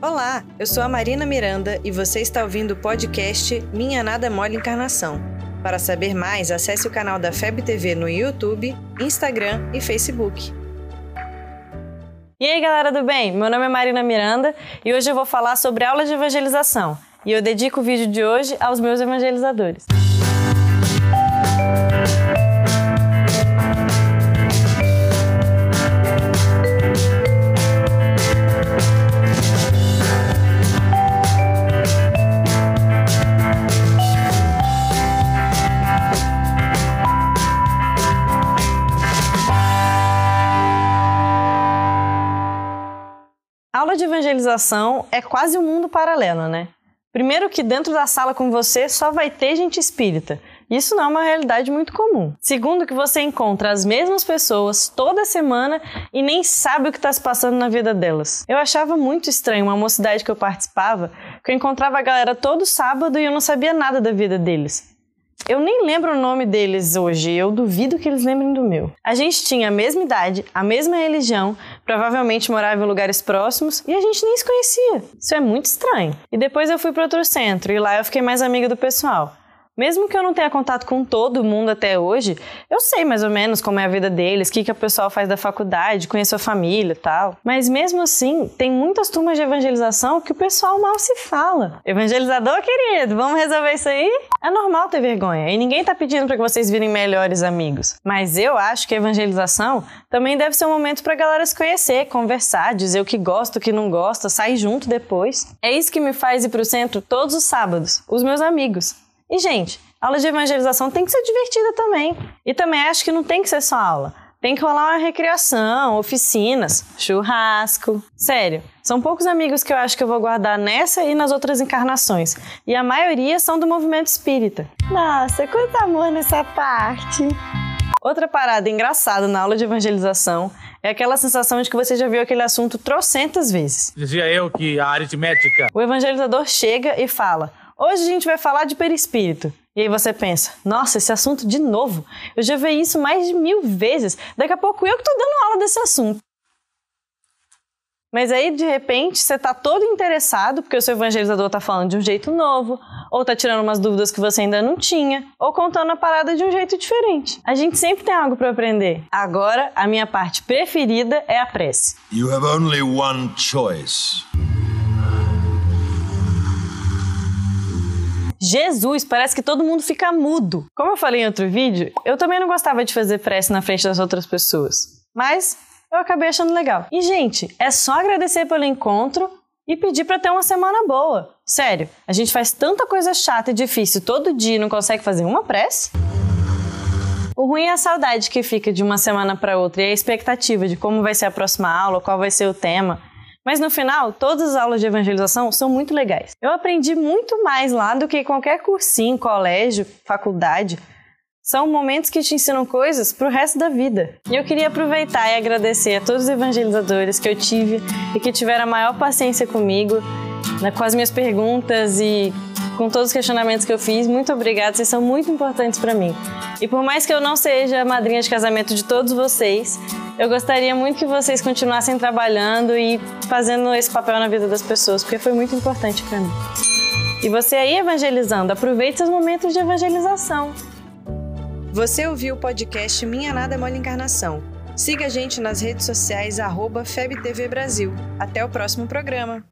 Olá, eu sou a Marina Miranda e você está ouvindo o podcast Minha Nada Mole Encarnação. Para saber mais, acesse o canal da FEB TV no YouTube, Instagram e Facebook. E aí, galera do bem? Meu nome é Marina Miranda e hoje eu vou falar sobre aula de evangelização. E eu dedico o vídeo de hoje aos meus evangelizadores. De evangelização é quase um mundo paralelo, né? Primeiro que dentro da sala com você só vai ter gente espírita. Isso não é uma realidade muito comum. Segundo que você encontra as mesmas pessoas toda semana e nem sabe o que está se passando na vida delas. Eu achava muito estranho uma mocidade que eu participava, que eu encontrava a galera todo sábado e eu não sabia nada da vida deles. Eu nem lembro o nome deles hoje, eu duvido que eles lembrem do meu. A gente tinha a mesma idade, a mesma religião, provavelmente morava em lugares próximos e a gente nem se conhecia. Isso é muito estranho. E depois eu fui para outro centro e lá eu fiquei mais amiga do pessoal. Mesmo que eu não tenha contato com todo mundo até hoje, eu sei mais ou menos como é a vida deles, o que, que o pessoal faz da faculdade, conheço a família e tal. Mas mesmo assim, tem muitas turmas de evangelização que o pessoal mal se fala. Evangelizador, querido, vamos resolver isso aí? É normal ter vergonha e ninguém tá pedindo para que vocês virem melhores amigos. Mas eu acho que a evangelização também deve ser um momento pra galera se conhecer, conversar, dizer o que gosta, o que não gosta, sair junto depois. É isso que me faz ir pro centro todos os sábados, os meus amigos. E, gente, aula de evangelização tem que ser divertida também. E também acho que não tem que ser só aula. Tem que rolar uma recreação, oficinas, churrasco. Sério, são poucos amigos que eu acho que eu vou guardar nessa e nas outras encarnações. E a maioria são do movimento espírita. Nossa, quanto amor nessa parte! Outra parada engraçada na aula de evangelização é aquela sensação de que você já viu aquele assunto trocentas vezes. Dizia eu que a aritmética. O evangelizador chega e fala: Hoje a gente vai falar de perispírito. E aí você pensa, nossa, esse assunto de novo. Eu já vi isso mais de mil vezes. Daqui a pouco eu que estou dando aula desse assunto. Mas aí, de repente, você está todo interessado, porque o seu evangelizador está falando de um jeito novo, ou está tirando umas dúvidas que você ainda não tinha, ou contando a parada de um jeito diferente. A gente sempre tem algo para aprender. Agora, a minha parte preferida é a prece. You have only one choice. Jesus, parece que todo mundo fica mudo. Como eu falei em outro vídeo, eu também não gostava de fazer prece na frente das outras pessoas. Mas eu acabei achando legal. E, gente, é só agradecer pelo encontro e pedir para ter uma semana boa. Sério, a gente faz tanta coisa chata e difícil todo dia e não consegue fazer uma prece? O ruim é a saudade que fica de uma semana para outra e a expectativa de como vai ser a próxima aula, qual vai ser o tema. Mas no final, todas as aulas de evangelização são muito legais. Eu aprendi muito mais lá do que qualquer cursinho, colégio, faculdade. São momentos que te ensinam coisas para o resto da vida. E eu queria aproveitar e agradecer a todos os evangelizadores que eu tive e que tiveram a maior paciência comigo, né, com as minhas perguntas e com todos os questionamentos que eu fiz. Muito obrigada, vocês são muito importantes para mim. E por mais que eu não seja a madrinha de casamento de todos vocês, eu gostaria muito que vocês continuassem trabalhando e fazendo esse papel na vida das pessoas, porque foi muito importante para mim. E você aí evangelizando, aproveite seus momentos de evangelização. Você ouviu o podcast Minha Nada é Mole Encarnação. Siga a gente nas redes sociais, arroba FebTV Brasil. Até o próximo programa.